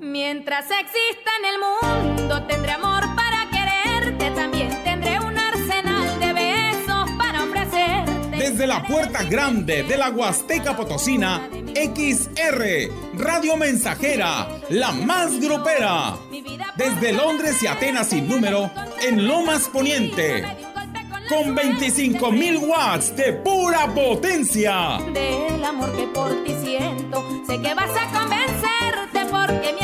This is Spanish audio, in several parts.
Mientras exista en el mundo tendré amor para quererte, también tendré un arsenal de besos para ofrecerte. Desde la puerta grande de la Huasteca Potosina, XR, Radio Mensajera, la más grupera. Desde Londres y Atenas sin número, en Lomas Poniente. Con 25 mil watts de pura potencia. Del amor que por ti siento, sé que vas a convencerte porque mientras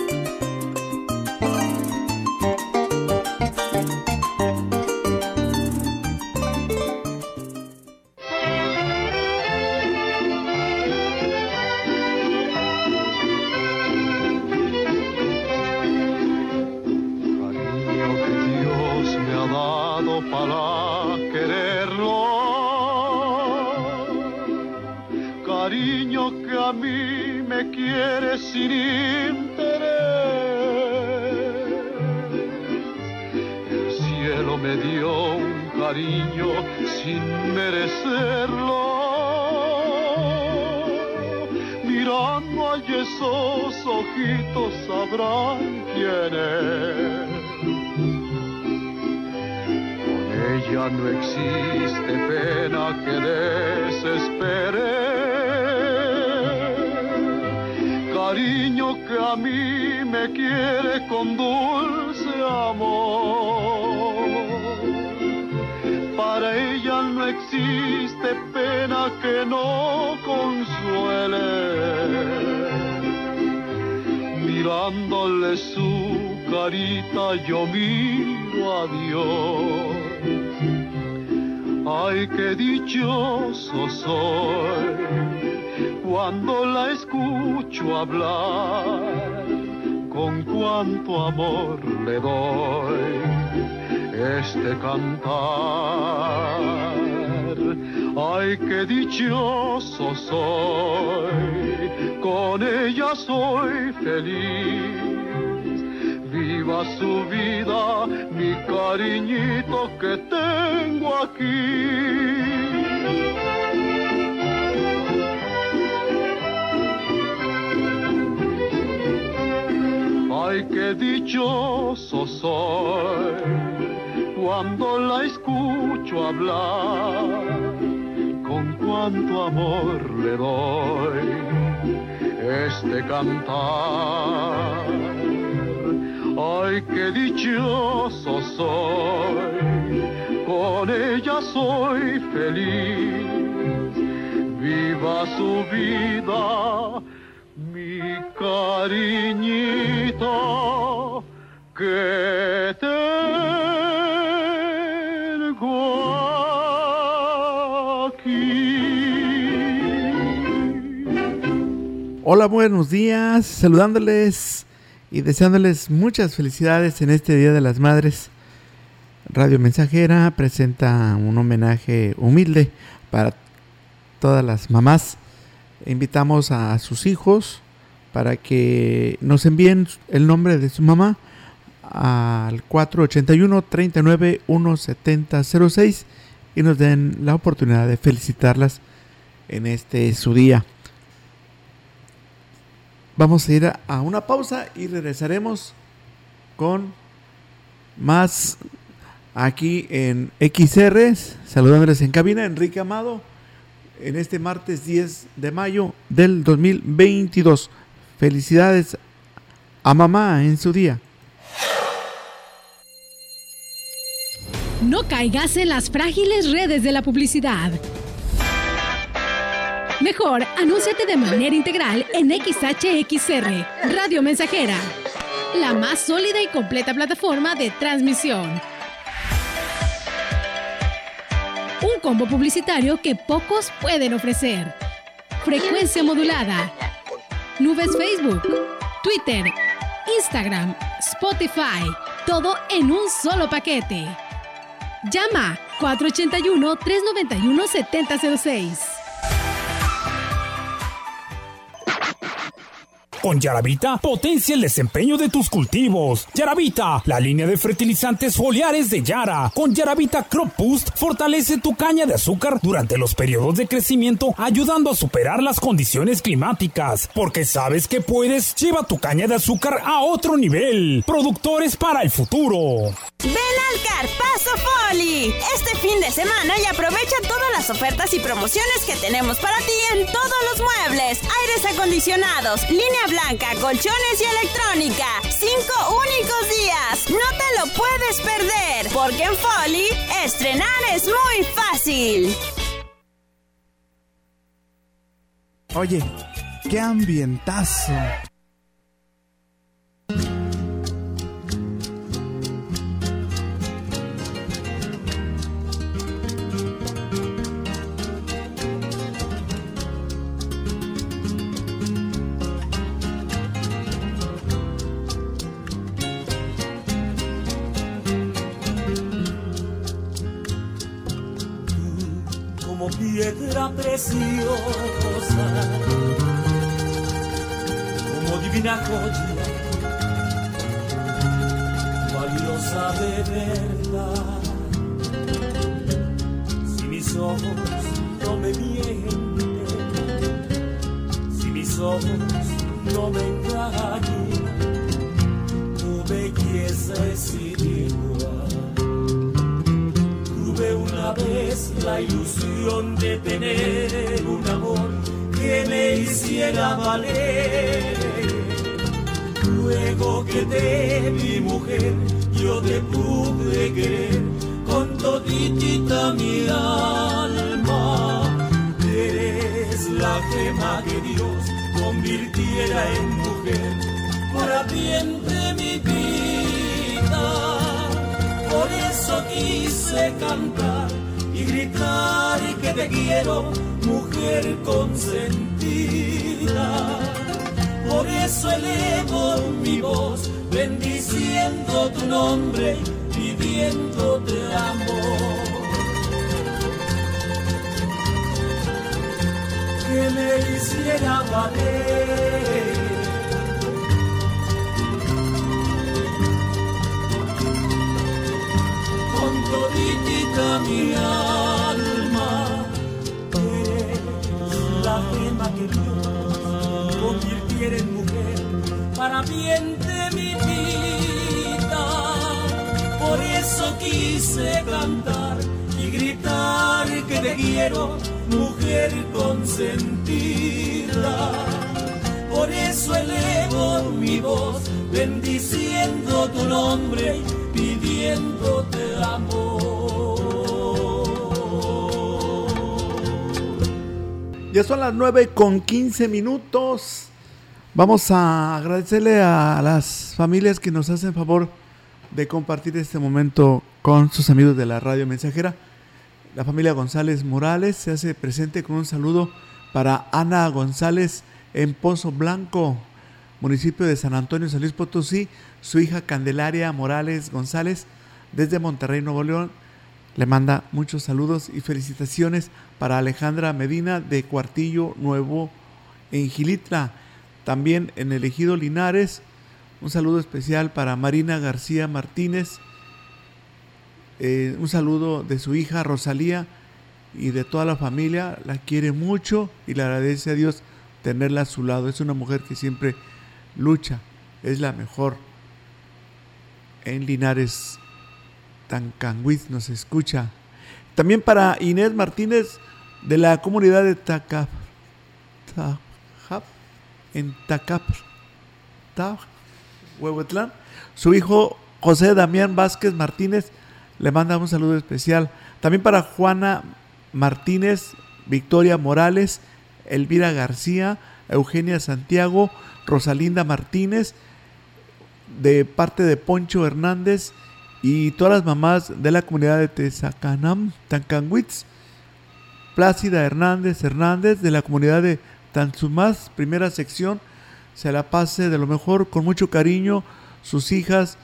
Existe pena que no consuele. Mirándole su carita yo miro a Dios. Ay, qué dichoso soy cuando la escucho hablar. Con cuánto amor le doy este cantar. Ay, qué dichoso soy, con ella soy feliz. Viva su vida, mi cariñito que tengo aquí. Ay, qué dichoso soy cuando la escucho hablar. Cuánto amor le doy este cantar. Ay, qué dichoso soy, con ella soy feliz. Viva su vida mi cariñito que tengo Hola, buenos días, saludándoles y deseándoles muchas felicidades en este Día de las Madres. Radio Mensajera presenta un homenaje humilde para todas las mamás. Invitamos a sus hijos para que nos envíen el nombre de su mamá al 481 39 17006 y nos den la oportunidad de felicitarlas en este su día. Vamos a ir a, una pausa y regresaremos con más aquí en XR, saludándoles en cabina, Enrique Amado, en este martes 10 de mayo del 2022. Felicidades a mamá en su día. No caigas en las frágiles redes de la publicidad. Mejor, anúnciate de manera integral en XHXR, Radio Mensajera, la más sólida y completa plataforma de transmisión. Un combo publicitario que pocos pueden ofrecer. Frecuencia modulada. Nubes Facebook, Twitter, Instagram, Spotify. Todo en un solo paquete. Llama 481-391-7006. Con Yaravita, potencia el desempeño de tus cultivos. Yaravita, la línea de fertilizantes foliares de Yara. Con Yaravita Crop Boost, fortalece tu caña de azúcar durante los periodos de crecimiento, ayudando a superar las condiciones climáticas. Porque sabes que puedes, lleva tu caña de azúcar a otro nivel. Productores para el futuro. Ven al Carpazo Foli este fin de semana y aprovecha todas las ofertas y promociones que tenemos para ti en todos los muebles, aires acondicionados, línea blanca, colchones y electrónica. Cinco únicos días. No te lo puedes perder, porque en Folly estrenar es muy fácil. Oye, qué ambientazo. Piedra preciosa, como divina joya, valiosa de verdad. Si mis ojos no me mienten, si mis ojos no me engañan, tu belleza es una vez la ilusión de tener un amor que me hiciera valer. Luego que te vi mujer, yo te pude querer con toditita mi alma. Eres la gema que Dios convirtiera en mujer para bien de mi vida por eso quise cantar y gritar te quiero, mujer consentida. Por eso elevo mi voz, bendiciendo tu nombre, pidiéndote amor. Que me hiciera valer toditita mi para bien de mi vida. Por eso quise cantar y gritar que te quiero, mujer consentida. Por eso elevo mi voz, bendiciendo tu nombre pidiéndote amor. Ya son las 9 con 15 minutos. Vamos a agradecerle a las familias que nos hacen favor de compartir este momento con sus amigos de la radio mensajera. La familia González Morales se hace presente con un saludo para Ana González en Pozo Blanco, municipio de San Antonio, San Luis Potosí, su hija Candelaria Morales González, desde Monterrey, Nuevo León, le manda muchos saludos y felicitaciones para Alejandra Medina de Cuartillo Nuevo en Gilitla, también en el Ejido Linares. Un saludo especial para Marina García Martínez. Eh, un saludo de su hija Rosalía y de toda la familia. La quiere mucho y le agradece a Dios tenerla a su lado. Es una mujer que siempre lucha, es la mejor. En Linares, Tancanguiz nos escucha. También para Inés Martínez de la comunidad de Tacap, en Tacap, Huehuetlán. Su hijo José Damián Vázquez Martínez le manda un saludo especial. También para Juana Martínez, Victoria Morales, Elvira García, Eugenia Santiago, Rosalinda Martínez, de parte de Poncho Hernández y todas las mamás de la comunidad de Tezacanam, Tancanwitz, Plácida Hernández Hernández de la comunidad de Tanzumás, primera sección, se la pase de lo mejor con mucho cariño, sus hijas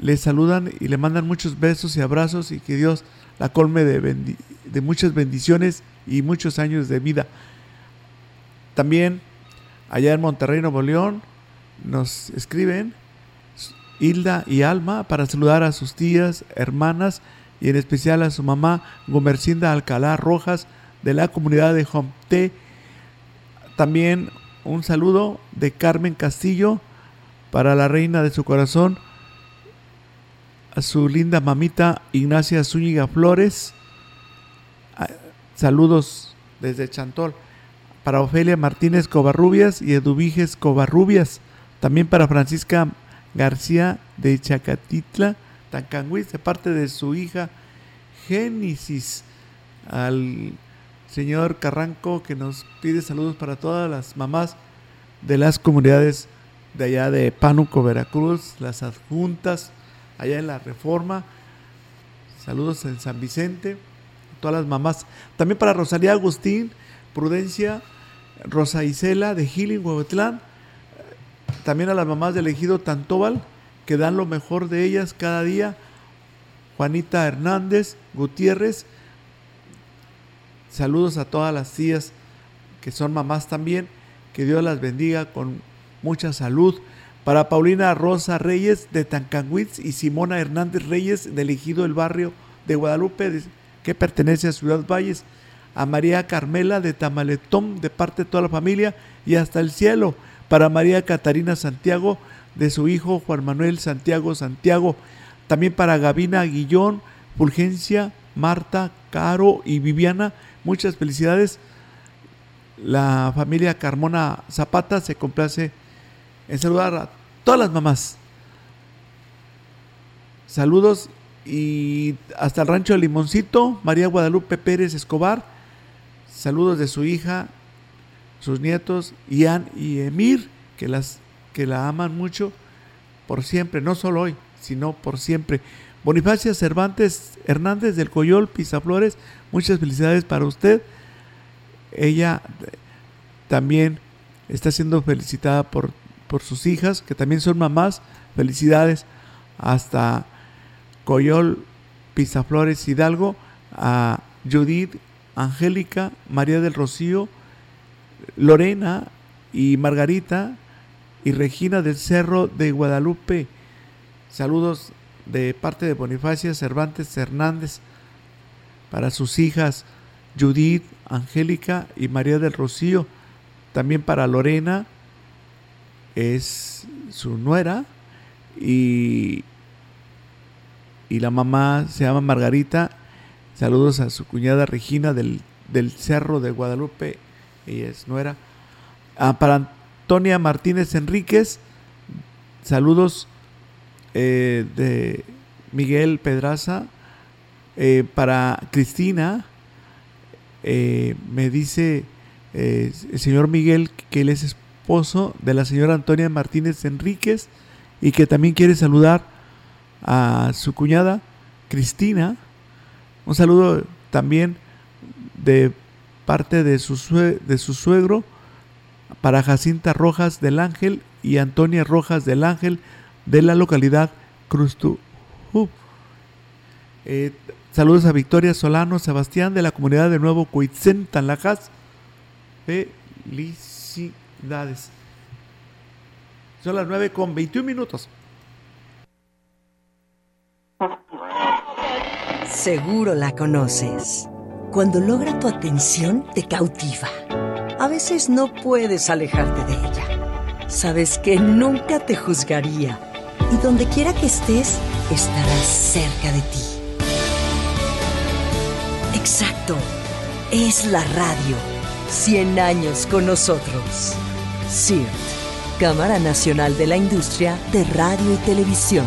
le saludan y le mandan muchos besos y abrazos y que Dios la colme de, de muchas bendiciones y muchos años de vida. También allá en Monterrey, Nuevo León, nos escriben Hilda y Alma para saludar a sus tías, hermanas y en especial a su mamá Gomercinda Alcalá Rojas de la comunidad de Jomté. También un saludo de Carmen Castillo para la reina de su corazón, a su linda mamita Ignacia Zúñiga Flores. Ah, saludos desde Chantol para Ofelia Martínez Covarrubias y Eduviges Covarrubias. También para Francisca García de Chacatitla, Tancanguis, de parte de su hija Génesis. Al señor Carranco que nos pide saludos para todas las mamás de las comunidades de allá de Pánuco, Veracruz, las adjuntas, allá en la Reforma. Saludos en San Vicente, todas las mamás. También para Rosalía Agustín, Prudencia, Rosa Isela de Healing, Huehuetlán. También a las mamás del ejido Tantóbal, que dan lo mejor de ellas cada día. Juanita Hernández, Gutiérrez. Saludos a todas las tías que son mamás también. Que Dios las bendiga con mucha salud. Para Paulina Rosa Reyes de Tancanguitz y Simona Hernández Reyes del ejido del barrio de Guadalupe, que pertenece a Ciudad Valles. A María Carmela de Tamaletón, de parte de toda la familia, y hasta el cielo. Para María Catarina Santiago, de su hijo Juan Manuel Santiago Santiago. También para Gavina Guillón, Fulgencia, Marta, Caro y Viviana. Muchas felicidades. La familia Carmona Zapata se complace en saludar a todas las mamás. Saludos y hasta el rancho de Limoncito, María Guadalupe Pérez Escobar. Saludos de su hija, sus nietos, Ian y Emir, que, las, que la aman mucho por siempre, no solo hoy, sino por siempre. Bonifacia Cervantes Hernández del Coyol, Pisaflores, muchas felicidades para usted. Ella también está siendo felicitada por por sus hijas, que también son mamás. Felicidades hasta Coyol, Pizaflores, Hidalgo, a Judith, Angélica, María del Rocío, Lorena y Margarita y Regina del Cerro de Guadalupe. Saludos de parte de Bonifacia Cervantes Hernández para sus hijas Judith, Angélica y María del Rocío. También para Lorena, es su nuera y, y la mamá se llama Margarita. Saludos a su cuñada Regina del, Cerro de Guadalupe, ella es nuera. Ah, para Antonia Martínez Enríquez, saludos eh, de Miguel Pedraza. Eh, para Cristina, eh, me dice el señor Miguel que él es esposo de la señora Antonia Martínez Enríquez y que también quiere saludar a su cuñada Cristina. Un saludo también de parte de su, de su suegro para Jacinta Rojas del Ángel y Antonia Rojas del Ángel de la localidad Cruztu. Eh, saludos a Victoria Solano Sebastián de la comunidad de Nuevo Cuitzen, Tanlajas. Felicidades. Son las 9 con 21 minutos. Seguro la conoces. Cuando logra tu atención, te cautiva. A veces no puedes alejarte de ella. Sabes que nunca te juzgaría y donde quiera que estés, estarás cerca de ti. Exacto. Es la radio. 100 años con nosotros. CIRT, Cámara Nacional de la Industria de Radio y Televisión.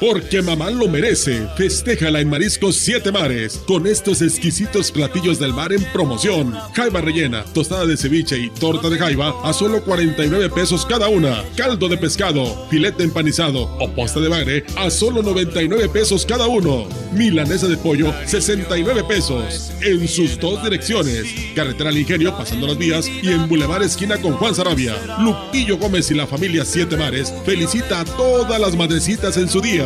Porque mamá lo merece. Festéjala en Mariscos Siete Mares con estos exquisitos platillos del mar en promoción. Jaiba rellena, tostada de ceviche y torta de jaiba a solo 49 pesos cada una. Caldo de pescado, filete empanizado o posta de bagre a solo 99 pesos cada uno. Milanesa de pollo, 69 pesos. En sus dos direcciones. Carretera al Ingenio, pasando las vías y en Boulevard Esquina con Juan Sarabia. Lupillo Gómez y la familia Siete Mares felicita a todas las madrecitas en su día.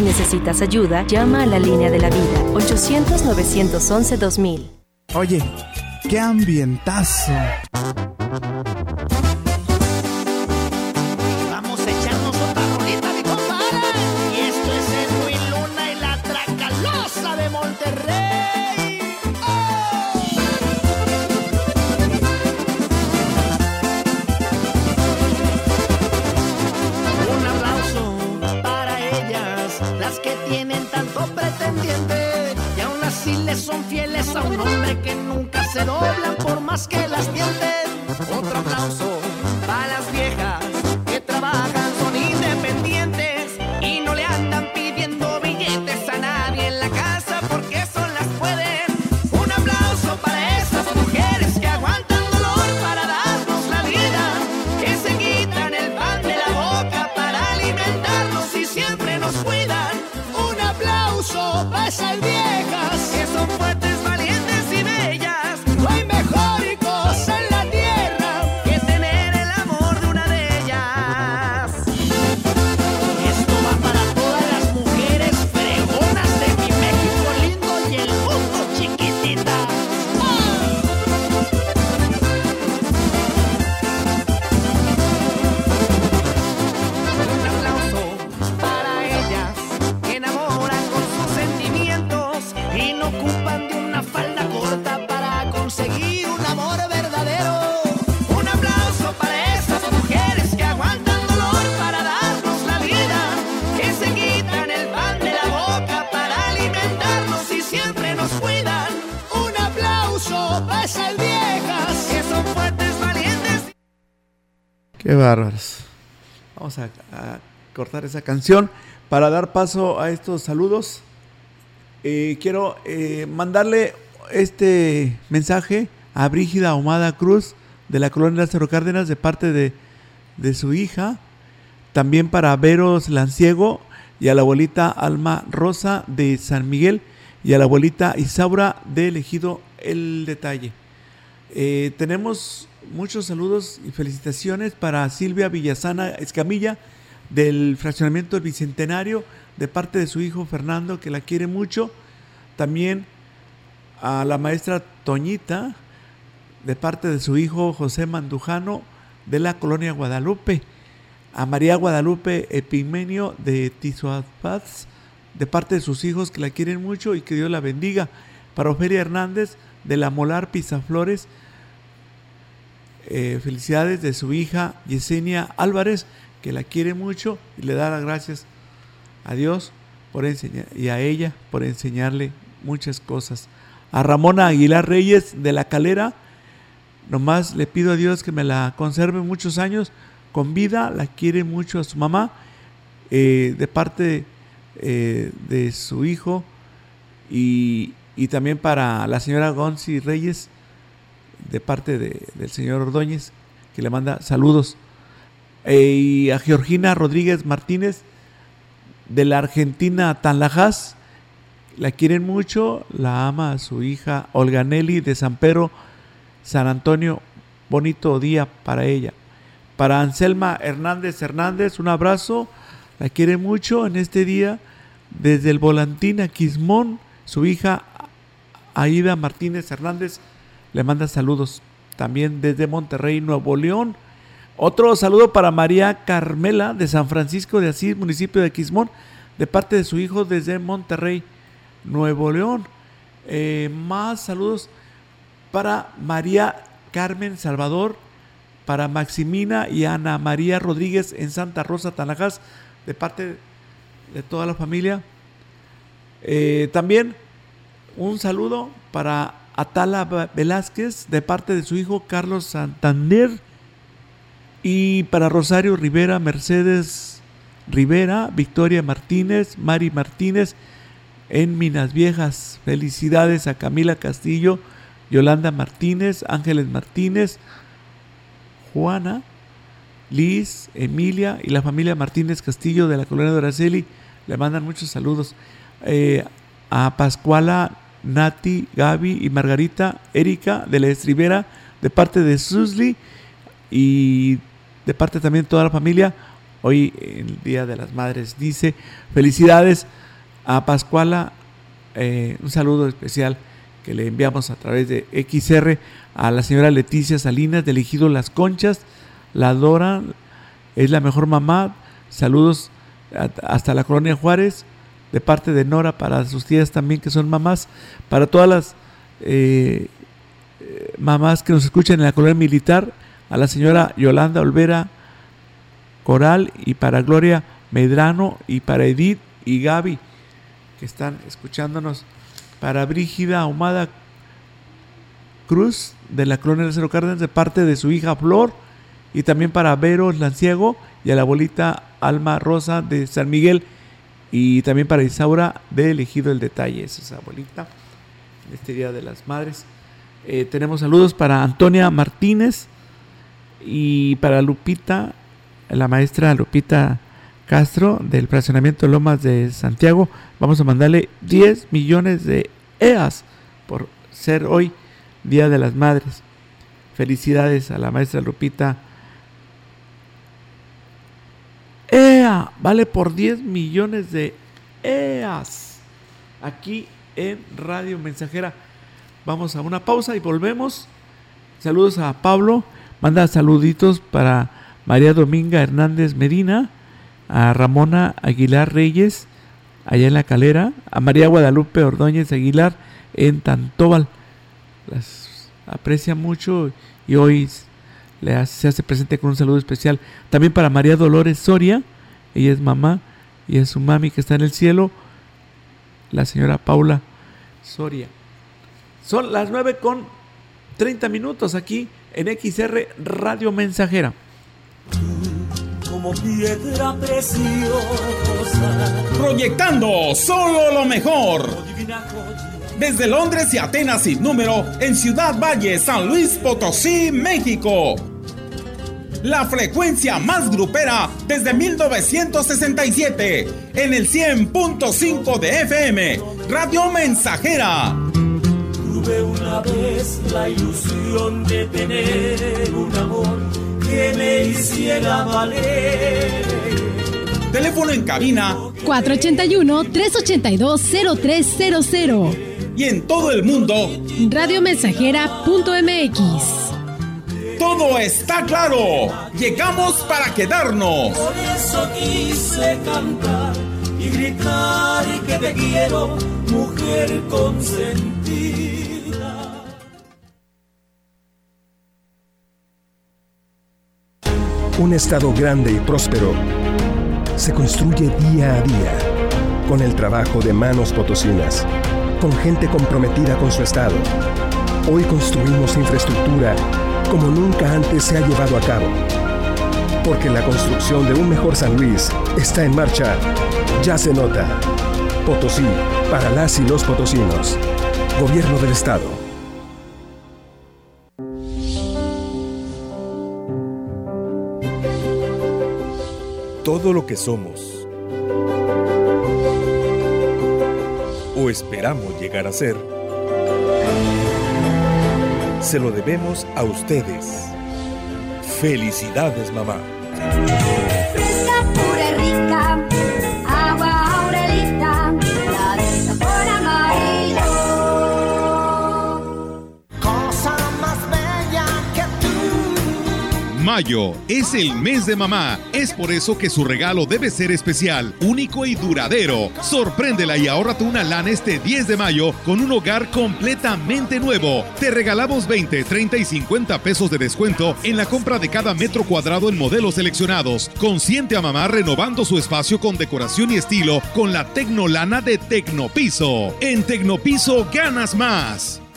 Si necesitas ayuda, llama a la línea de la vida 800-911-2000. Oye, qué ambientazo. Son fieles a un hombre que nunca se doblan por más que las tienten. Otro aplauso para las cortar esa canción para dar paso a estos saludos. Eh, quiero eh, mandarle este mensaje a Brígida Ahumada Cruz de la colonia Lázaro Cárdenas de parte de, de su hija. También para Veros Lanciego y a la abuelita Alma Rosa de San Miguel y a la abuelita Isaura de Elegido El Detalle. Eh, tenemos muchos saludos y felicitaciones para Silvia Villasana Escamilla del fraccionamiento del Bicentenario de parte de su hijo Fernando que la quiere mucho. También a la maestra Toñita de parte de su hijo José Mandujano de la colonia Guadalupe. A María Guadalupe Epimenio de Tizuapaz de parte de sus hijos que la quieren mucho y que Dios la bendiga. Para Ofelia Hernández de la Molar Pizaflores eh, felicidades de su hija Yesenia Álvarez, que la quiere mucho y le da las gracias a Dios por enseñar y a ella por enseñarle muchas cosas. A Ramona Aguilar Reyes de la Calera, nomás le pido a Dios que me la conserve muchos años con vida, la quiere mucho a su mamá, eh, de parte eh, de su hijo y, y también para la señora Gonzi Reyes, de parte de- del señor Ordóñez, que le manda saludos. Y a Georgina Rodríguez Martínez, de la Argentina Tanlajas, la quieren mucho, la ama a su hija Olga Nelly de San Pedro, San Antonio, bonito día para ella. Para Anselma Hernández Hernández, un abrazo, la quiere mucho en este día, desde el Volantín a Quismón, su hija Aida Martínez Hernández le manda saludos. También desde Monterrey, Nuevo León. Otro saludo para María Carmela de San Francisco de Asís, municipio de Quismón, de parte de su hijo desde Monterrey, Nuevo León. Eh, más saludos para María Carmen Salvador, para Maximina y Ana María Rodríguez en Santa Rosa, Tanajas, de parte de toda la familia. Eh, también un saludo para Atala Velázquez de parte de su hijo Carlos Santander y para Rosario Rivera, Mercedes Rivera, Victoria Martínez, Mari Martínez en Minas Viejas. Felicidades a Camila Castillo, Yolanda Martínez, Ángeles Martínez, Juana, Liz, Emilia y la familia Martínez Castillo de la colonia de Araceli. Le mandan muchos saludos. Eh, a Pascuala, Nati, Gaby y Margarita, Erika de la Estribera, de parte de Susli y de parte también de toda la familia. Hoy, el Día de las Madres, dice: Felicidades a Pascuala. Eh, un saludo especial que le enviamos a través de XR a la señora Leticia Salinas de Elegido Las Conchas. La Dora es la mejor mamá. Saludos hasta la colonia Juárez de parte de Nora para sus tías también que son mamás, para todas las eh, mamás que nos escuchan en la colonia militar, a la señora Yolanda Olvera Coral y para Gloria Medrano y para Edith y Gaby que están escuchándonos, para Brígida Ahumada Cruz de la colonia de Cero Cárdenas de parte de su hija Flor. Y también para Vero Lanciego y a la abuelita Alma Rosa de San Miguel. Y también para Isaura de Elegido el Detalle, esa es abuelita, este Día de las Madres. Eh, tenemos saludos para Antonia Martínez y para Lupita, la maestra Lupita Castro del fraccionamiento Lomas de Santiago. Vamos a mandarle 10 millones de EAS por ser hoy Día de las Madres. Felicidades a la maestra Lupita EA vale por 10 millones de EAS. Aquí en Radio Mensajera. Vamos a una pausa y volvemos. Saludos a Pablo. Manda saluditos para María Dominga Hernández Medina, a Ramona Aguilar Reyes, allá en La Calera, a María Guadalupe Ordóñez Aguilar en Tantóbal. Las aprecia mucho y hoy le se hace presente con un saludo especial. También para María Dolores Soria, ella es mamá y es su mami que está en el cielo, la señora Paula Soria. Son las 9 con 30 minutos aquí en XR Radio Mensajera. Como piedra preciosa. Proyectando solo lo mejor. Desde Londres y Atenas sin número, en Ciudad Valle, San Luis Potosí, México la frecuencia más grupera desde 1967 en el 100.5 de FM, Radio Mensajera. Tuve una vez la ilusión de tener un amor que me hiciera valer. Teléfono en cabina 481-382-0300. Y en todo el mundo, radiomensajera.mx. Todo está claro. Llegamos para quedarnos. Por eso quise cantar y gritar que te quiero, mujer consentida. Un estado grande y próspero se construye día a día con el trabajo de manos potosinas, con gente comprometida con su estado. Hoy construimos infraestructura como nunca antes se ha llevado a cabo. Porque la construcción de un mejor San Luis está en marcha. Ya se nota. Potosí, para las y los potosinos. Gobierno del Estado. Todo lo que somos o esperamos llegar a ser se lo debemos a ustedes. Felicidades, mamá. Es el mes de mamá. Es por eso que su regalo debe ser especial, único y duradero. Sorpréndela y ahórrate una lana este 10 de mayo con un hogar completamente nuevo. Te regalamos 20, 30 y 50 pesos de descuento en la compra de cada metro cuadrado en modelos seleccionados. Consiente a mamá renovando su espacio con decoración y estilo con la Tecnolana de Tecnopiso. En Tecnopiso ganas más.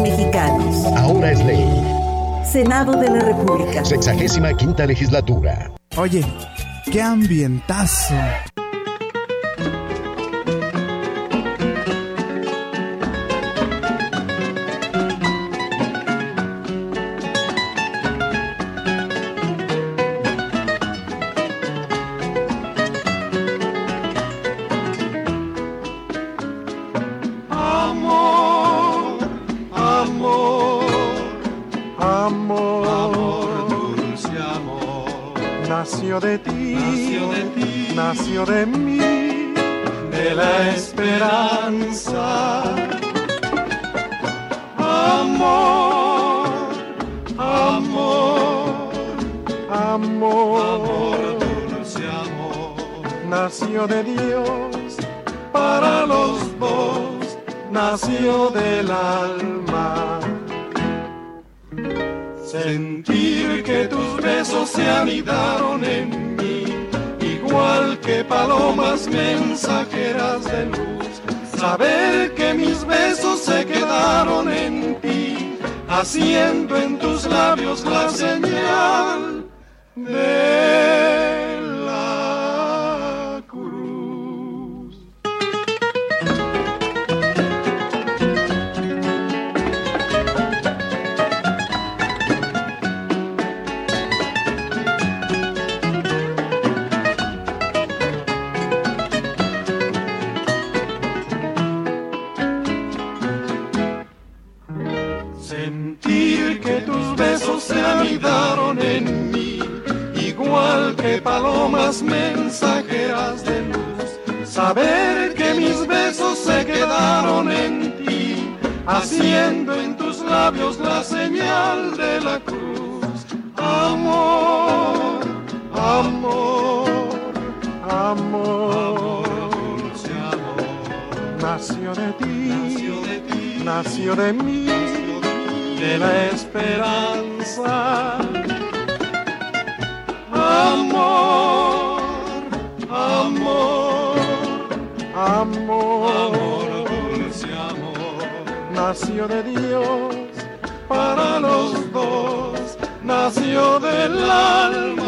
mexicanos. Ahora es ley. Senado de la República. Sexagésima quinta legislatura. Oye, qué ambientazo. Nació de mí de la esperanza. Amor, amor, amor, dulce amor. Nació de Dios para los dos, nació del alma.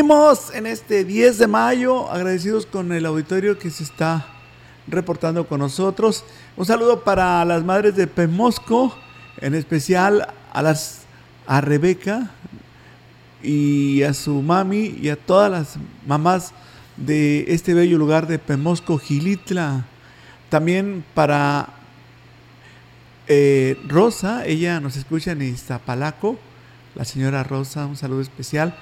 Seguimos en este 10 de mayo, agradecidos con el auditorio que se está reportando con nosotros. Un saludo para las madres de Pemosco, en especial a las a Rebeca y a su mami y a todas las mamás de este bello lugar de Pemosco, Gilitla. También para eh, Rosa, ella nos escucha en Iztapalaco, la señora Rosa, un saludo especial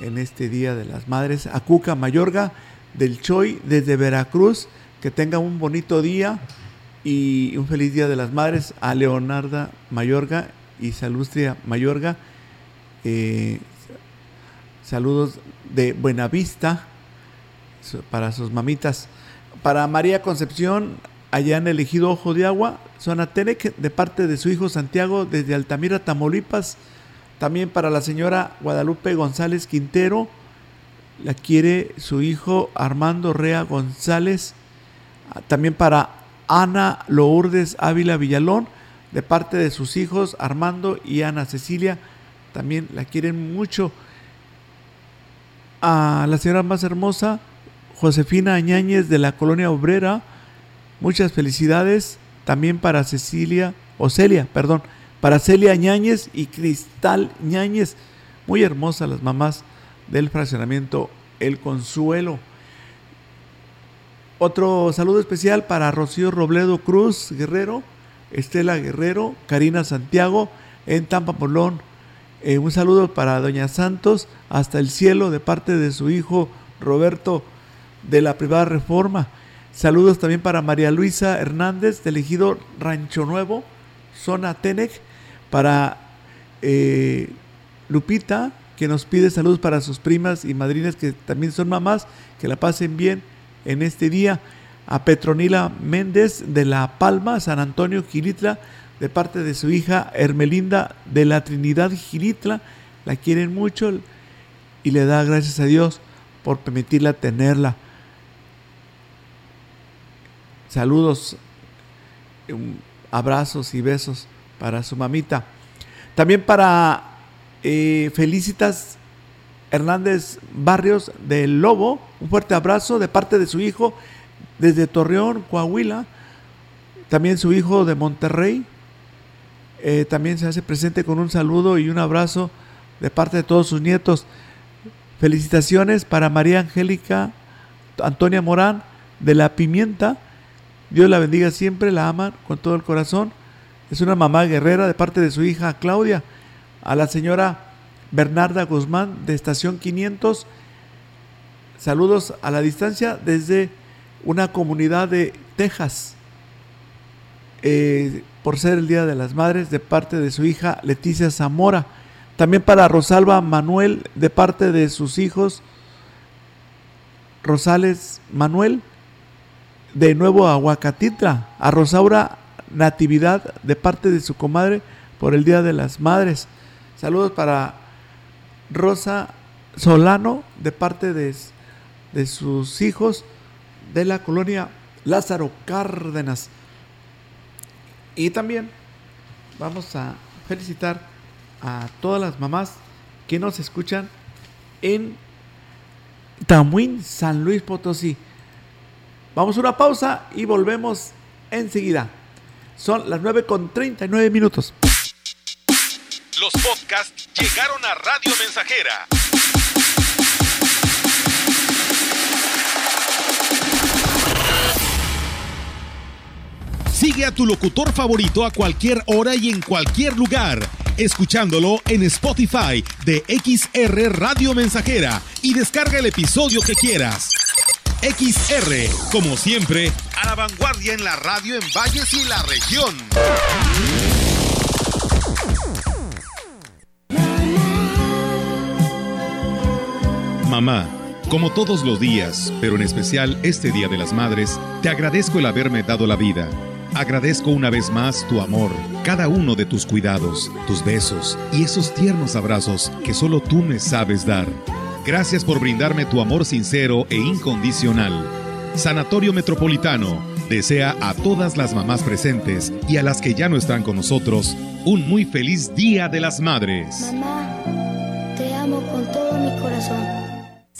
en este Día de las Madres. A Cuca Mayorga del Choy desde Veracruz, que tenga un bonito día y un feliz Día de las Madres. A Leonarda Mayorga y Salustria Mayorga, eh, saludos de Buenavista para sus mamitas. Para María Concepción, allá en el ejido Ojo de Agua, zona Tenec, de parte de su hijo Santiago desde Altamira, Tamaulipas. También para la señora Guadalupe González Quintero, la quiere su hijo Armando Rea González. Ah, También para Ana Lourdes Ávila Villalón, de parte de sus hijos Armando y Ana Cecilia. También la quieren mucho. A la señora más hermosa, Josefina Añáñez de la Colonia Obrera. Muchas felicidades. También para Cecilia, o Celia, perdón, para Celia Ñáñez y Cristal Ñáñez. Muy hermosas las mamás del fraccionamiento El Consuelo. Otro saludo especial para Rocío Robledo Cruz Guerrero, Estela Guerrero, Karina Santiago en Tampa Polón. Eh, un saludo para Doña Santos hasta el cielo de parte de su hijo Roberto de la Privada Reforma. Saludos también para María Luisa Hernández del ejido Rancho Nuevo, zona Tenec. Para eh, Lupita, que nos pide saludos para sus primas y madrinas que también son mamás, que la pasen bien en este día. A Petronila Méndez de La Palma, San Antonio, Gilitla, de parte de su hija Hermelinda de la Trinidad Gilitla. La quieren mucho y le da gracias a Dios por permitirla tenerla. Saludos, abrazos y besos para su mamita. También para eh, Felicitas Hernández Barrios del Lobo, un fuerte abrazo de parte de su hijo desde Torreón, Coahuila. También su hijo de Monterrey. Eh, también se hace presente con un saludo y un abrazo de parte de todos sus nietos. Felicitaciones para María Angélica Antonia Morán de La Pimienta. Dios la bendiga siempre, la aman con todo el corazón. Es una mamá guerrera de parte de su hija Claudia. A la señora Bernarda Guzmán de Estación 500. Saludos a la distancia desde una comunidad de Texas. Eh, por ser el Día de las Madres de parte de su hija Leticia Zamora. También para Rosalba Manuel de parte de sus hijos Rosales Manuel de Nuevo Aguacatitra. A Rosaura Natividad de parte de su comadre por el Día de las Madres. Saludos para Rosa Solano de parte de, de sus hijos de la colonia Lázaro Cárdenas. Y también vamos a felicitar a todas las mamás que nos escuchan en Tamuín, San Luis Potosí. Vamos a una pausa y volvemos enseguida. Son las 9 con 39 minutos. Los podcasts llegaron a Radio Mensajera. Sigue a tu locutor favorito a cualquier hora y en cualquier lugar, escuchándolo en Spotify de XR Radio Mensajera y descarga el episodio que quieras. XR, como siempre, a la vanguardia en la radio en Valles y la región. Mamá, como todos los días, pero en especial este Día de las Madres, te agradezco el haberme dado la vida. Agradezco una vez más tu amor, cada uno de tus cuidados, tus besos y esos tiernos abrazos que solo tú me sabes dar. Gracias por brindarme tu amor sincero e incondicional. Sanatorio Metropolitano desea a todas las mamás presentes y a las que ya no están con nosotros un muy feliz Día de las Madres. Mamá, te amo con todo mi corazón.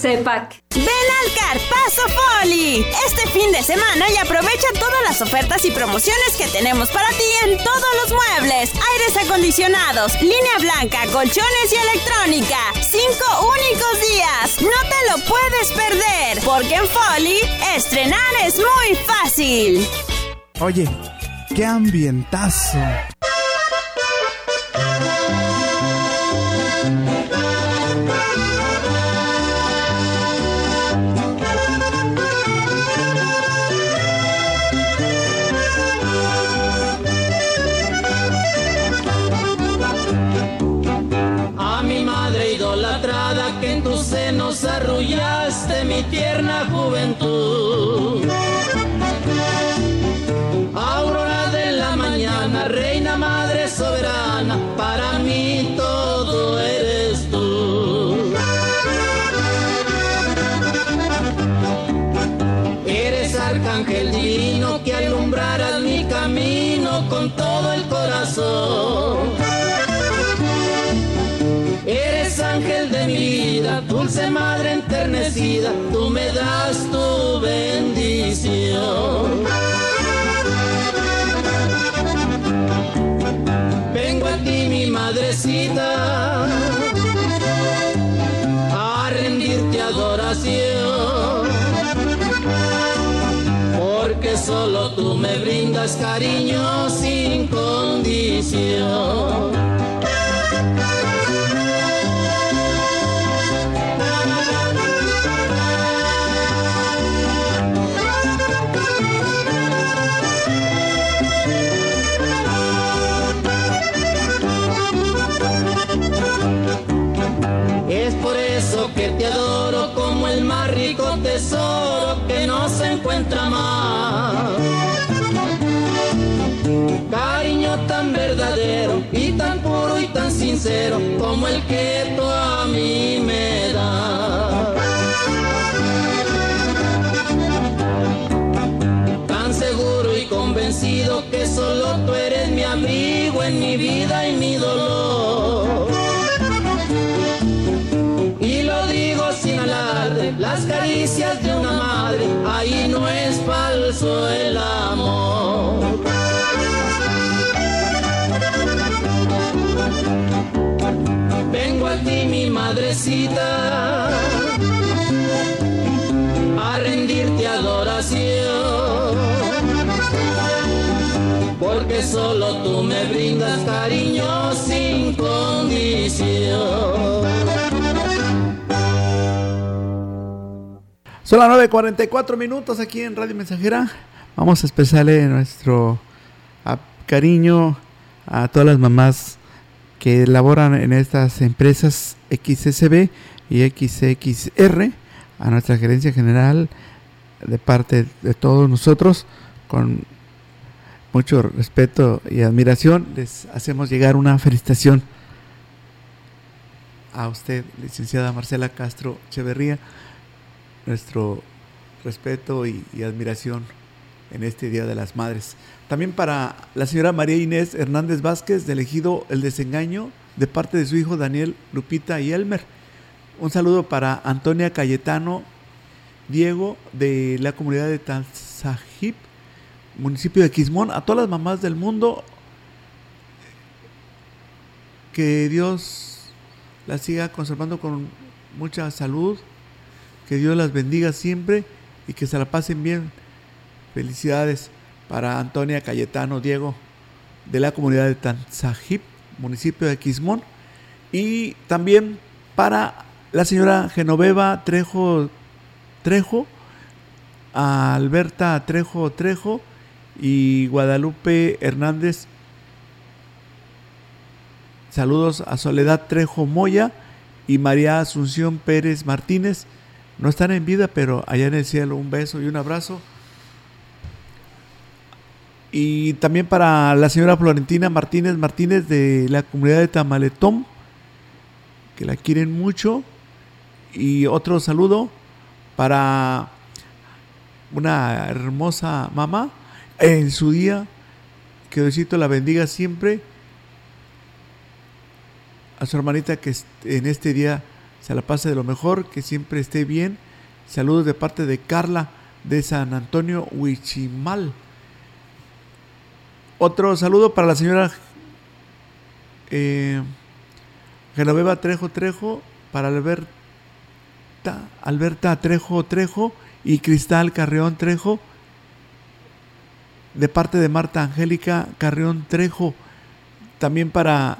CEPAC. Ven al Carpazo Poli este fin de semana y aprovecha todas las ofertas y promociones que tenemos para ti en todos los muebles, aires acondicionados, línea blanca, colchones y electrónica. Cinco únicos días. No te lo puedes perder, porque en Foli estrenar es muy fácil. Oye, qué ambientazo. Tú me das tu bendición. Vengo a ti mi madrecita a rendirte adoración. Porque solo tú me brindas cariño sin condición. Brindas cariño sin condición. Son las 9.44 minutos aquí en Radio Mensajera. Vamos a expresarle nuestro cariño a todas las mamás que laboran en estas empresas XSB y XXR, a nuestra gerencia general de parte de todos nosotros, con mucho respeto y admiración, les hacemos llegar una felicitación a usted, licenciada Marcela Castro Echeverría, nuestro respeto y, admiración en este Día de las Madres. También para la señora María Inés Hernández Vázquez, de elegido El Desengaño, de parte de su hijo Daniel, Lupita y Elmer. Un saludo para Antonia Cayetano Diego, de la comunidad de Tanzajip, municipio de Quismón. A todas las mamás del mundo, que Dios las siga conservando con mucha salud, que Dios las bendiga siempre y que se la pasen bien. Felicidades para Antonia Cayetano Diego de la comunidad de Tanzajip, municipio de Quismón. Y también para la señora Genoveva Trejo Trejo, a Alberta Trejo Trejo y Guadalupe Hernández. Saludos a Soledad Trejo Moya y María Asunción Pérez Martínez. No están en vida, pero allá en el cielo un beso y un abrazo. Y también para la señora Florentina Martínez Martínez de la comunidad de Tamaletón, que la quieren mucho. Y otro saludo para una hermosa mamá en su día. Que Diosito la bendiga siempre. A su hermanita que en este día se la pase de lo mejor, que siempre esté bien. Saludos de parte de Carla de San Antonio Huichimal. Otro saludo para la señora eh, Genoveva Trejo Trejo, para Alberta, Alberta Trejo Trejo y Cristal Carreón Trejo, de parte de Marta Angélica Carreón Trejo. También para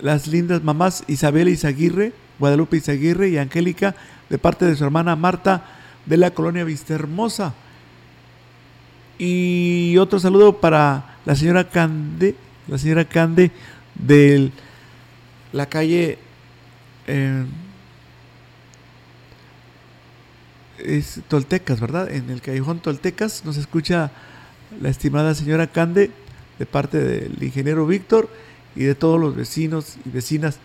las lindas mamás Isabel Izaguirre, Guadalupe Izaguirre y Angélica, de parte de su hermana Marta de la colonia Vista Hermosa. Y otro saludo para la señora Cande, la señora Cande de la calle eh, es Toltecas, ¿verdad? En el callejón Toltecas nos escucha la estimada señora Cande de parte del ingeniero Víctor y de todos los vecinos y vecinas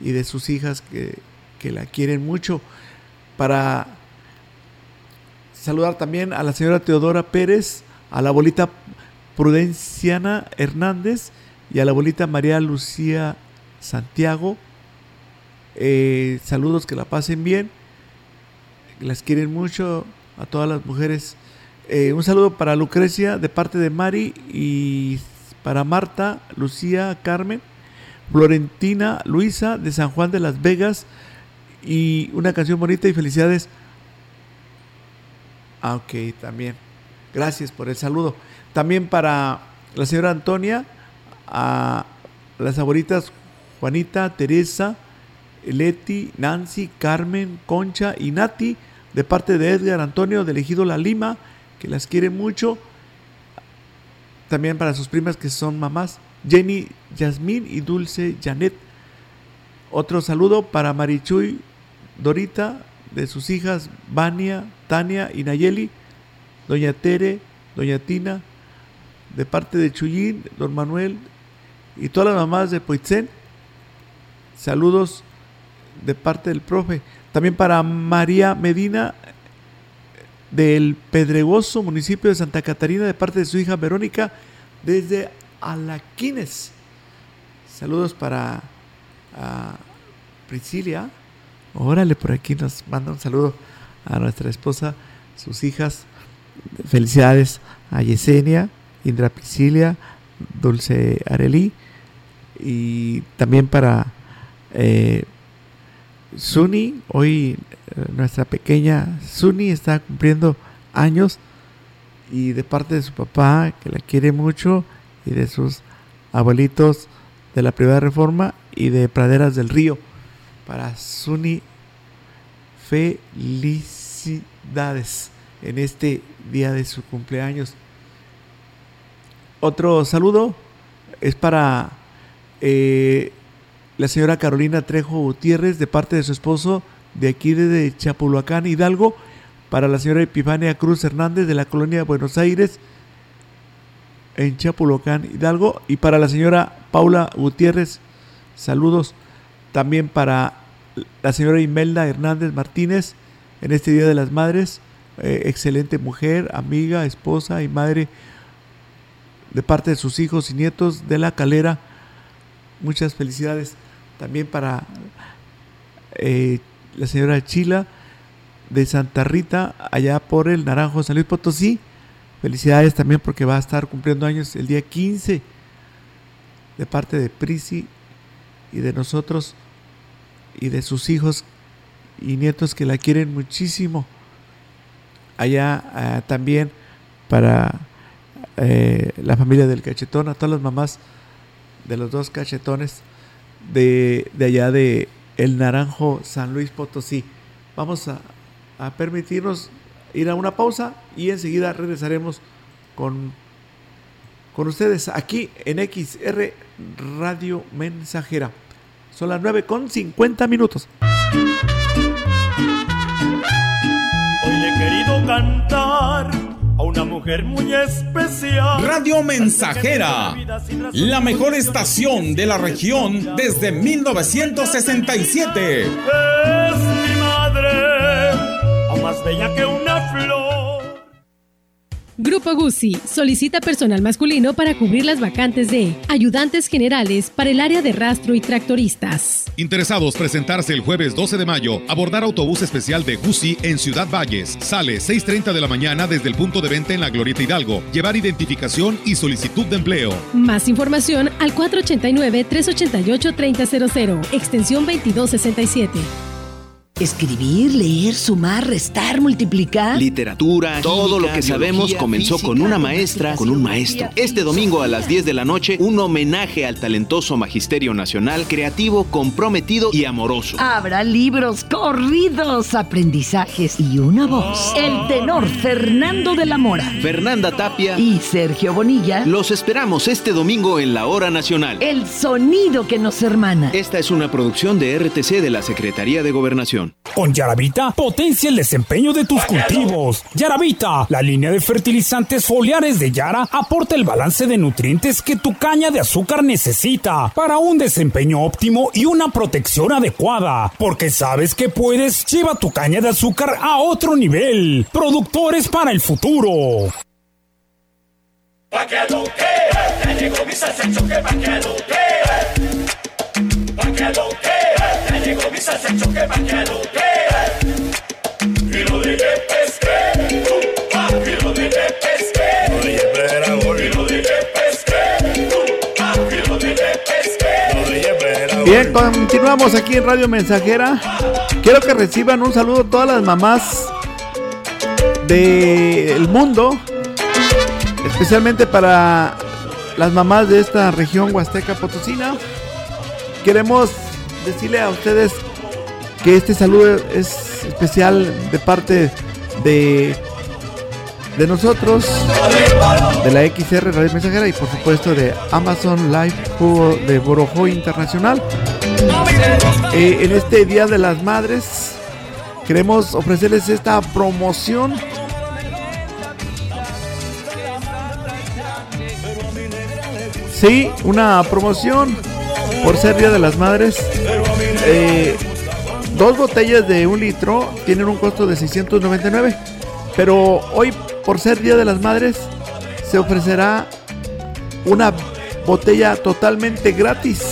y de sus hijas que, que la quieren mucho. Para saludar también a la señora Teodora Pérez, a la abuelita Prudenciana Hernández y a la abuelita María Lucía Santiago. Eh, saludos, que la pasen bien. Las quieren mucho a todas las mujeres. Eh, un saludo para Lucrecia de parte de Mari y para Marta, Lucía, Carmen, Florentina, Luisa de San Juan de las Vegas y una canción bonita y felicidades. Ah, ok, también. Gracias por el saludo. También para la señora Antonia, a las abuelitas Juanita, Teresa, Leti, Nancy, Carmen, Concha y Nati, de parte de Edgar Antonio de Elegido La Lima, las quiere mucho. También para sus primas que son mamás, Jenny, Yasmín y Dulce Janet. Otro saludo para Marichuy Dorita, de sus hijas Vania, Tania y Nayeli, Doña Tere, Doña Tina, de parte de Chuyín, Don Manuel y todas las mamás de Poitzen. Saludos de parte del profe. También para María Medina del Pedregoso, municipio de Santa Catarina, de parte de su hija Verónica, desde Alaquines. Saludos para uh, Priscilia. Órale, por aquí nos manda un saludo a nuestra esposa, sus hijas. Felicidades a Yesenia, Indra Priscilia, Dulce Arelí y también para eh, Suni. Hoy eh, nuestra pequeña Suni está cumpliendo años y de parte de su papá, que la quiere mucho, y de sus abuelitos de la Primera Reforma y de Praderas del Río. Para Suni, felicidades en este día de su cumpleaños. Otro saludo es para eh, la señora Carolina Trejo Gutiérrez de parte de su esposo de aquí de Chapulhuacán, Hidalgo, para la señora Epifania Cruz Hernández de la colonia de Buenos Aires en Chapulhuacán, Hidalgo, y para la señora Paula Gutiérrez, saludos también para la señora Imelda Hernández Martínez en este Día de las Madres, eh, excelente mujer, amiga, esposa y madre de parte de sus hijos y nietos de la calera. Muchas felicidades también para eh, la señora Chila de Santa Rita, allá por el Naranjo San Luis Potosí. Felicidades también porque va a estar cumpliendo años el día 15 de parte de Prisi y de nosotros y de sus hijos y nietos que la quieren muchísimo. Allá uh, también para eh, la familia del cachetón, a todas las mamás de los dos cachetones de, de allá de El Naranjo, San Luis Potosí. Vamos a, a permitirnos ir a una pausa y enseguida regresaremos con, con ustedes aquí en XR Radio Mensajera. Son las 9 con 50 minutos. Hoy le he querido cantar a una mujer muy especial. Radio Mensajera, la mejor estación de la región desde 1967. Es mi madre, aún más bella que una. Grupo Guzzi solicita personal masculino para cubrir las vacantes de ayudantes generales para el área de rastro y tractoristas. Interesados presentarse el jueves 12 de mayo, abordar autobús especial de Guzzi en Ciudad Valles. Sale 6.30 de la mañana desde el punto de venta en la Glorieta Hidalgo. Llevar identificación y solicitud de empleo. Más información al 489-388-3000, extensión 2267. Escribir, leer, sumar, restar, multiplicar. Literatura, todo lo que sabemos comenzó con una maestra, con un maestro. Este domingo a las 10 de la noche, un homenaje al talentoso Magisterio Nacional, creativo, comprometido y amoroso. Habrá libros, corridos, aprendizajes y una voz. El tenor Fernando de la Mora. Fernanda Tapia y Sergio Bonilla. Los esperamos este domingo en la Hora Nacional. El sonido que nos hermana. Esta es una producción de RTC de la Secretaría de Gobernación. Con Yaravita, potencia el desempeño de tus cultivos. Yaravita, la línea de fertilizantes foliares de Yara, aporta el balance de nutrientes que tu caña de azúcar necesita para un desempeño óptimo y una protección adecuada. Porque sabes que puedes, lleva tu caña de azúcar a otro nivel. Productores para el futuro. Pa' que lo que ya llegó mi choque, pa' que lo que pa' que lo que Bien, continuamos aquí en Radio Mensajera. Quiero que reciban un saludo a todas las mamás del mundo, especialmente para las mamás de esta región huasteca potosina. Queremos decirle a ustedes que este saludo es especial de parte de de nosotros, de la XR Radio Mensajera y por supuesto de Amazon Live Jugo de Borojo Internacional. Eh, en este Día de las Madres queremos ofrecerles esta promoción. Sí, una promoción por ser Día de las Madres. Eh, dos botellas de un litro tienen un costo de 699. Pero hoy, por ser Día de las Madres, se ofrecerá una botella totalmente gratis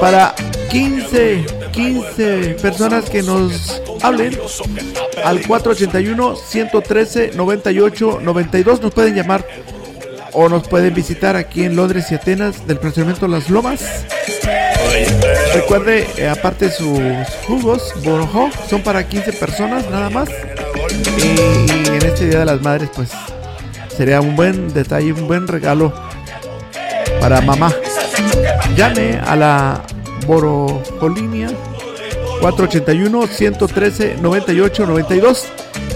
para 15, 15 personas que nos hablen al 481 113 98 92 nos pueden llamar o nos pueden visitar aquí en Londres y Atenas del procedimiento Las Lomas. Recuerde, eh, aparte sus jugos, Borojo, son para 15 personas nada más. Y, en este Día de las Madres, pues sería un buen detalle, un buen regalo para mamá. Llame a la Borojolinia 481 113 98 92.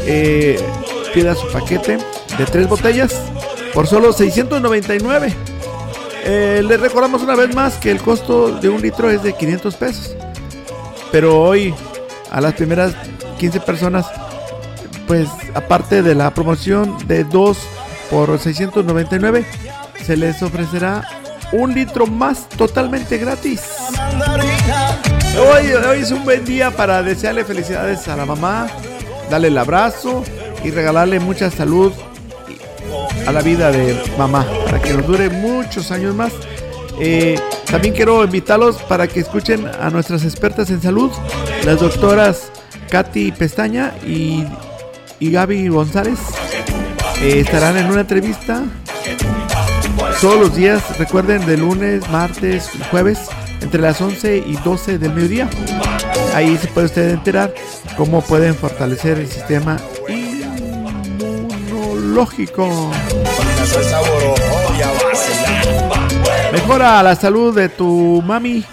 Eh, pida su paquete de tres botellas por solo 699. Eh, les recordamos una vez más que el costo de un litro es de 500 pesos. Pero hoy, a las primeras 15 personas, pues aparte de la promoción de 2 por 699, se les ofrecerá un litro más totalmente gratis. Hoy, hoy es un buen día para desearle felicidades a la mamá, darle el abrazo y regalarle mucha salud a la vida de mamá para que nos dure muchos años más. Eh, también quiero invitarlos para que escuchen a nuestras expertas en salud, las doctoras Katy Pestaña y, y Gaby González. Eh, estarán en una entrevista todos los días, recuerden, de lunes, martes, jueves, entre las 11 y 12 del mediodía. Ahí se puede usted enterar cómo pueden fortalecer el sistema inmunológico. Mejora la salud de tu mami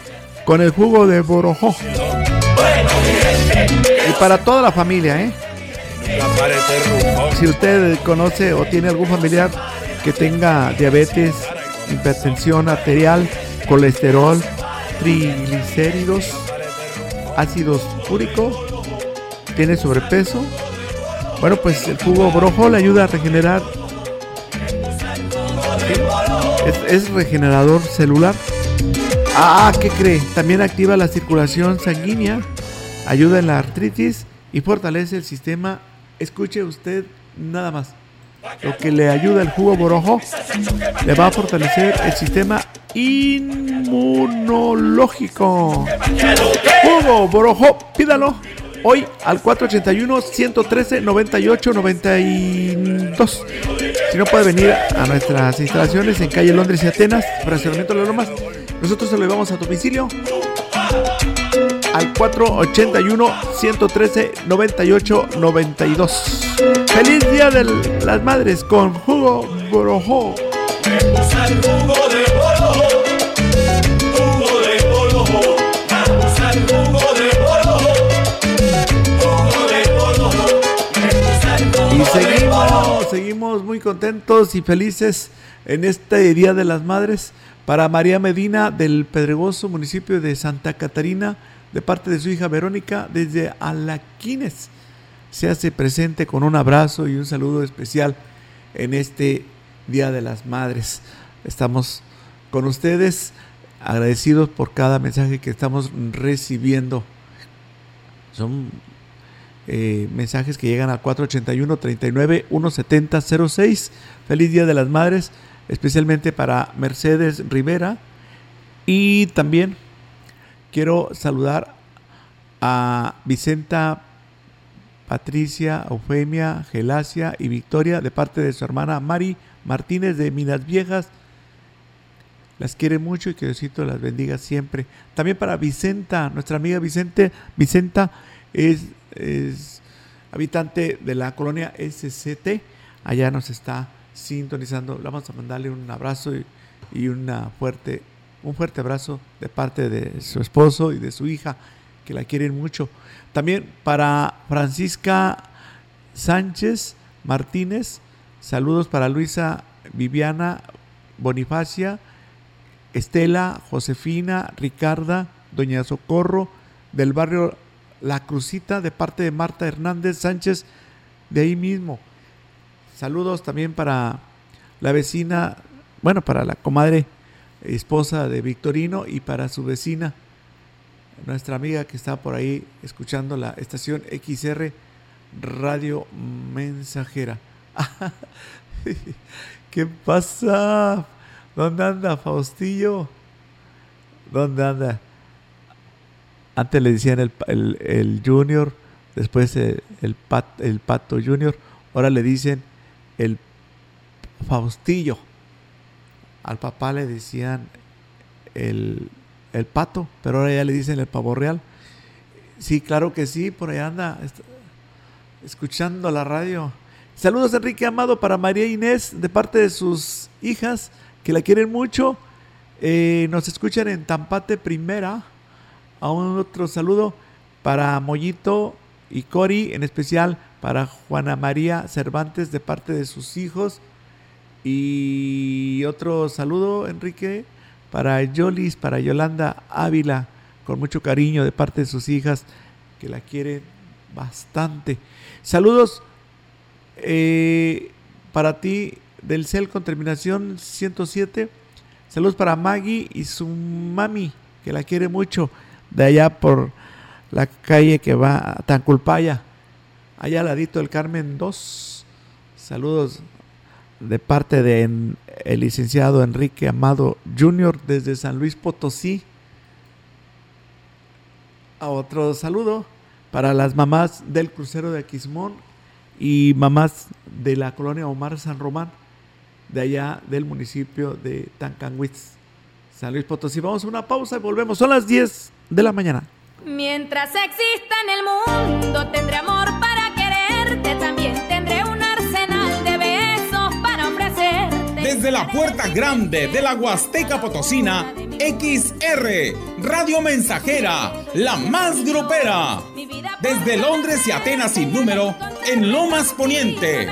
con el jugo de borojó. Y para toda la familia, ¿eh? Si usted conoce o tiene algún familiar que tenga diabetes, hipertensión arterial, colesterol, triglicéridos, ácidos úricos, tiene sobrepeso, bueno, pues el jugo brojo le ayuda a regenerar. Es, es regenerador celular. Ah, ¿qué cree? También activa la circulación sanguínea, ayuda en la artritis y fortalece el sistema. Escuche usted nada más. Lo que le ayuda el jugo borojo le va a fortalecer el sistema inmunológico. Jugo borojo, pídalo hoy al 481-113-98-92. Si no puede venir a nuestras instalaciones en calle Londres y Atenas, fraccionamiento de Lomas, nosotros se lo llevamos a domicilio al 481-113-98-92. Feliz Día de las Madres con Jugo Borojo. Y seguimos, muy contentos y felices en este Día de las Madres para María Medina del Pedregoso, municipio de Santa Catarina, de parte de su hija Verónica desde Alaquines. Se hace presente con un abrazo y un saludo especial en este Día de las Madres. Estamos con ustedes agradecidos por cada mensaje que estamos recibiendo. Son eh, mensajes que llegan al 481 39 170 06. Feliz Día de las Madres, especialmente para Mercedes Rivera. Y también quiero saludar a Vicenta, Patricia, Eufemia, Gelacia y Victoria de parte de su hermana Mari Martínez de Minas Viejas. Las quiere mucho y que Diosito las bendiga siempre. También para Vicenta, nuestra amiga Vicente, Vicenta es, es habitante de la colonia SCT. Allá nos está sintonizando. Vamos a mandarle un abrazo y, y una fuerte, un fuerte abrazo de parte de su esposo y de su hija, que la quieren mucho. También para Francisca Sánchez Martínez, saludos para Luisa Viviana Bonifacia, Estela, Josefina, Ricarda, Doña Socorro, del barrio La Crucita, de parte de Marta Hernández Sánchez, de ahí mismo. Saludos también para la vecina, bueno, para la comadre esposa de Victorino y para su vecina, nuestra amiga que está por ahí escuchando la estación XR Radio Mensajera. ¿Qué pasa? ¿Dónde anda Faustillo? ¿Dónde anda? Antes le decían el, el, el Junior, después el, el, pat, el Pato Junior, ahora le dicen el Faustillo. Al papá le decían el, el Pato, pero ahora ya le dicen el Pavo Real. Sí, claro que sí, por ahí anda escuchando la radio. Saludos Enrique Amado para María Inés de parte de sus hijas que la quieren mucho. Eh, nos escuchan en Tampate Primera. A un otro saludo para Mollito y Cori, en especial para Juana María Cervantes de parte de sus hijos. Y otro saludo, Enrique, para Yolis, para Yolanda Ávila, con mucho cariño de parte de sus hijas, que la quieren bastante. Saludos eh, para ti del CEL con terminación 107. Saludos para Maggie y su mami, que la quiere mucho, de allá por la calle que va a Tanculpaya, allá al ladito del Carmen 2. Saludos de parte de el licenciado Enrique Amado Jr. desde San Luis Potosí. A otro saludo para las mamás del crucero de Aquismón y mamás de la colonia Omar San Román, de allá del municipio de Tancanwitz, San Luis Potosí. Vamos a una pausa y volvemos. Son las 10 de la mañana. Mientras exista en el mundo, tendré amor para quererte. También tendré un arsenal de besos para ofrecerte. Desde la puerta grande de la Huasteca Potosina, XR, Radio Mensajera, la más grupera. Desde Londres y Atenas sin número, en Lomas Poniente.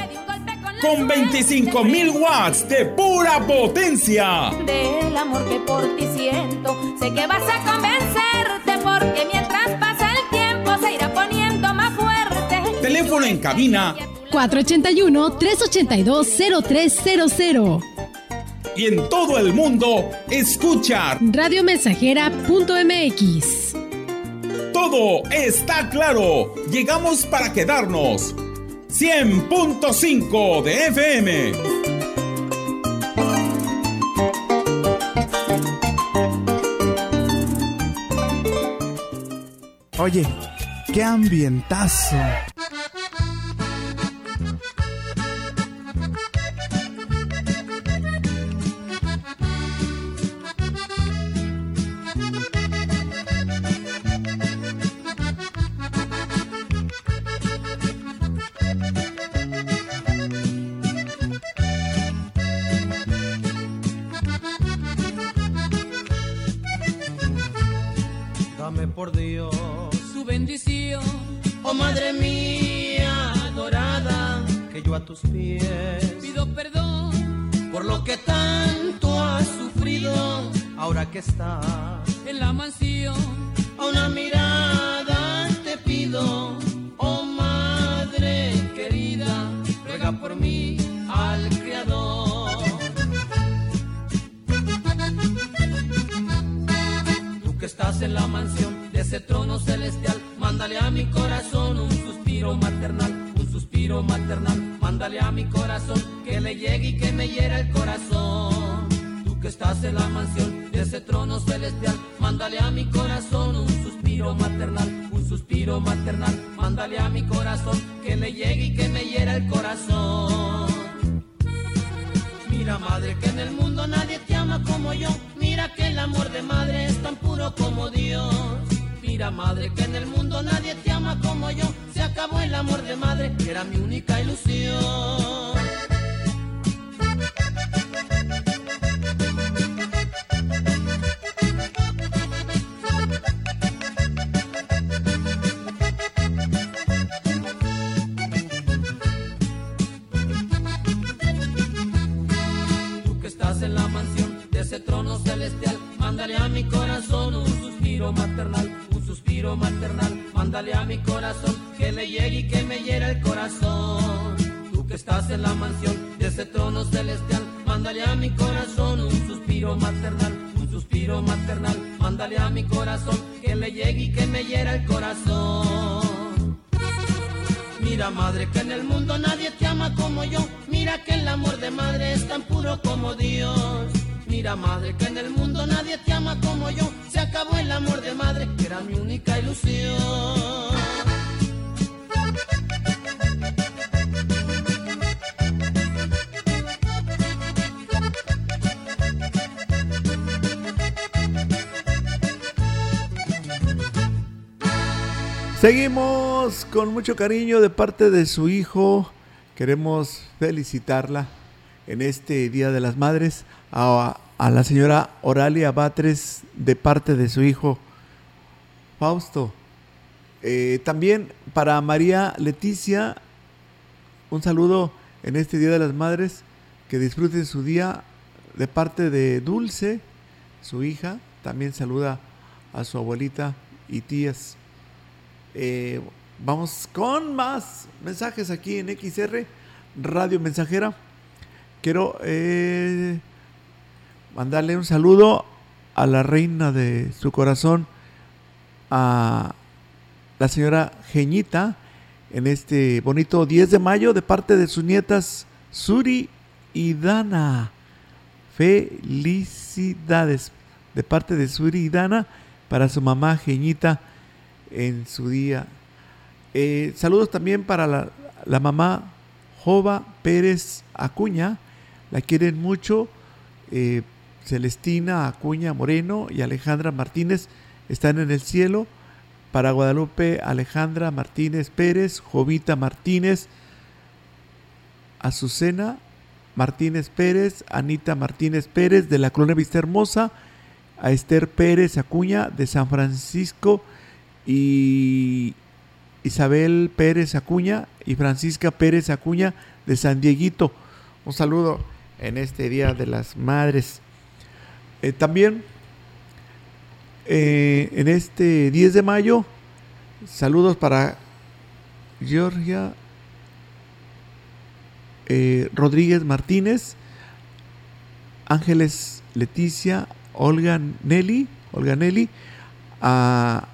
Con 25 mil watts de pura potencia. Del amor que por ti siento, sé que vas a convencerte porque mientras pasa el tiempo se irá poniendo más fuerte. Teléfono en cabina 481-382-0300. y en todo el mundo, escucha. Radiomensajera.mx. Todo está claro. Llegamos para quedarnos. 100.5 de FM. Oye, qué ambientazo. Que estás madre, que era mi única ilusión. Seguimos con mucho cariño de parte de su hijo. Queremos felicitarla en este Día de las Madres a, la señora Oralia Batres de parte de su hijo Fausto. Eh, también para María Leticia, un saludo en este Día de las Madres. Que disfruten su día de parte de Dulce, su hija. También saluda a su abuelita y tías. Eh, vamos con más mensajes aquí en XR Radio Mensajera. Quiero eh, mandarle un saludo a la reina de su corazón, a la señora Geñita, en este bonito 10 de mayo de parte de sus nietas Suri y Dana. Felicidades de parte de Suri y Dana para su mamá Geñita en su día. Eh, saludos también para la, la mamá Jova Pérez Acuña, la quieren mucho. Eh, Celestina Acuña Moreno y Alejandra Martínez están en el cielo. Para Guadalupe Alejandra Martínez Pérez, Jovita Martínez, Azucena Martínez Pérez, Anita Martínez Pérez de la Colonia Vista Hermosa, a Esther Pérez Acuña de San Francisco y Isabel Pérez Acuña y Francisca Pérez Acuña de San Dieguito. Un saludo en este Día de las Madres. Eh, también eh, en este 10 de mayo, saludos para Georgia eh, Rodríguez Martínez, Ángeles Leticia, Olga Nelly, Olga Nelly, a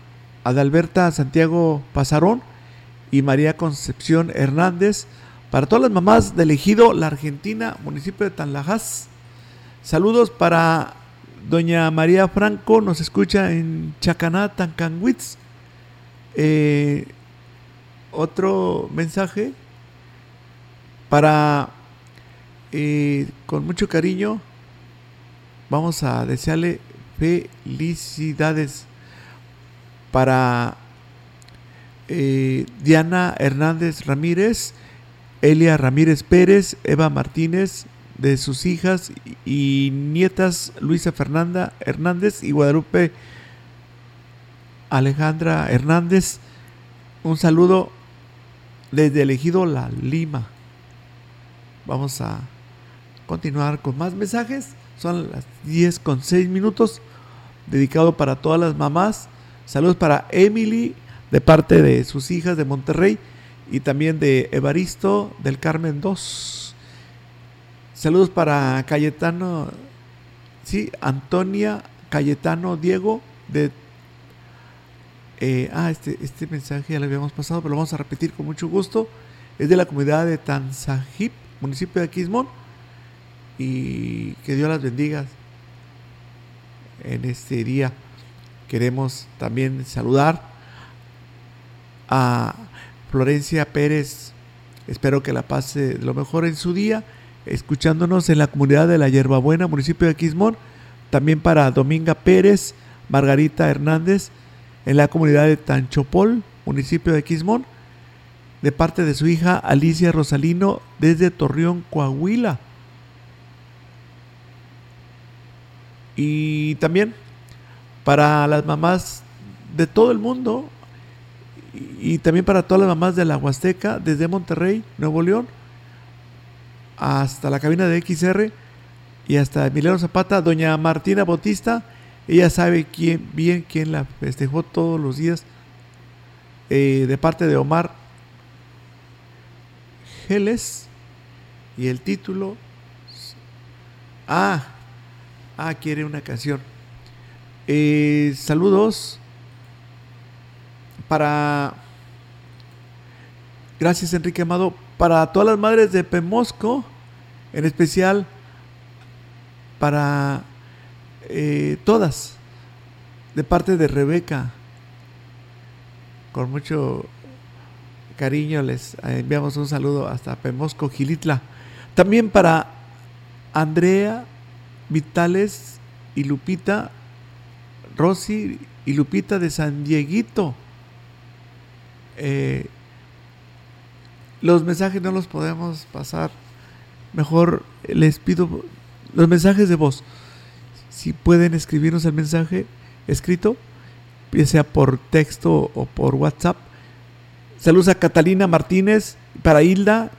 Adalberta Santiago Pasarón y María Concepción Hernández. Para todas las mamás del ejido La Argentina, municipio de Tanlajas. Saludos para doña María Franco, nos escucha en Chacaná, Tancanwitz. Eh, otro mensaje para, eh, con mucho cariño, vamos a desearle felicidades para eh, Diana Hernández Ramírez, Elia Ramírez Pérez, Eva Martínez, de sus hijas y nietas Luisa Fernanda Hernández y Guadalupe Alejandra Hernández. Un saludo desde el ejido La Lima. Vamos a continuar con más mensajes. Son las 10 con 6 minutos. Dedicado para todas las mamás Saludos para Emily de parte de sus hijas de Monterrey y también de Evaristo del Carmen 2. Saludos para Cayetano, sí, Antonia Cayetano Diego de... eh, ah, este, este mensaje ya lo habíamos pasado, pero lo vamos a repetir con mucho gusto. Es de la comunidad de Tanzajip, municipio de Aquismón. Y que Dios las bendiga en este día. Queremos también saludar a Florencia Pérez. Espero que la pase lo mejor en su día, escuchándonos en la comunidad de la Yerbabuena, municipio de Quismón. También para Dominga Pérez, Margarita Hernández, en la comunidad de Tanchopol, municipio de Quismón. De parte de su hija Alicia Rosalino, desde Torreón, Coahuila. Y también para las mamás de todo el mundo y también para todas las mamás de la Huasteca, desde Monterrey, Nuevo León, hasta la cabina de XR y hasta Emiliano Zapata, doña Martina Bautista, ella sabe quién, bien quién la festejó todos los días, eh, de parte de Omar Geles, y el título, ah, ah, quiere una canción. Eh, saludos para. Gracias, Enrique Amado. Para todas las madres de Pemosco, en especial para eh, todas, de parte de Rebeca. Con mucho cariño les enviamos un saludo hasta Pemosco, Gilitla. También para Andrea, Vitales y Lupita, Rosy y Lupita de San Dieguito. Eh, los mensajes no los podemos pasar. Mejor les pido los mensajes de voz. Si pueden escribirnos el mensaje escrito, ya sea por texto o por WhatsApp. Saludos a Catalina Martínez, para Hilda,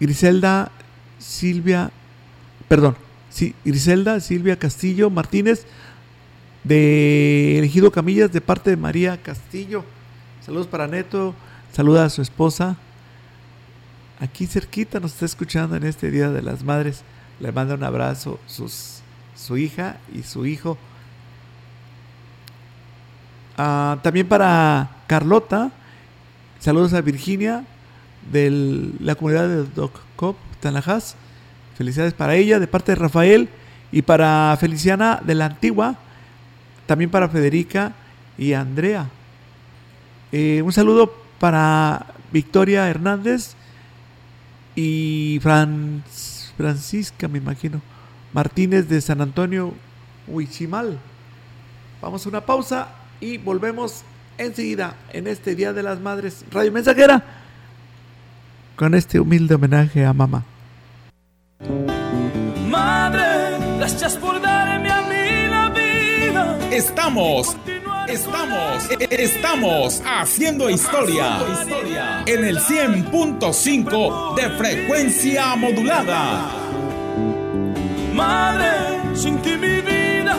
Griselda, Silvia, perdón, sí, Griselda, Silvia Castillo Martínez, de Elegido Camillas, de parte de María Castillo. Saludos para Neto, saluda a su esposa. Aquí cerquita nos está escuchando en este Día de las Madres. Le manda un abrazo sus, su hija y su hijo. Ah, también para Carlota, saludos a Virginia de la comunidad de Doc Cop, Tanajas. Felicidades para ella, de parte de Rafael. Y para Feliciana de la Antigua, también para Federica y Andrea. Eh, un saludo para Victoria Hernández y Francisca, me imagino. Martínez de San Antonio, Huichimal. Vamos a una pausa y volvemos enseguida en este Día de las Madres. Radio Mensajera con este humilde homenaje a mamá. Madre, gracias por darme a mí la vida. Estamos, estamos, estamos haciendo historia en el 100.5 de frecuencia modulada. Madre, sin ti mi vida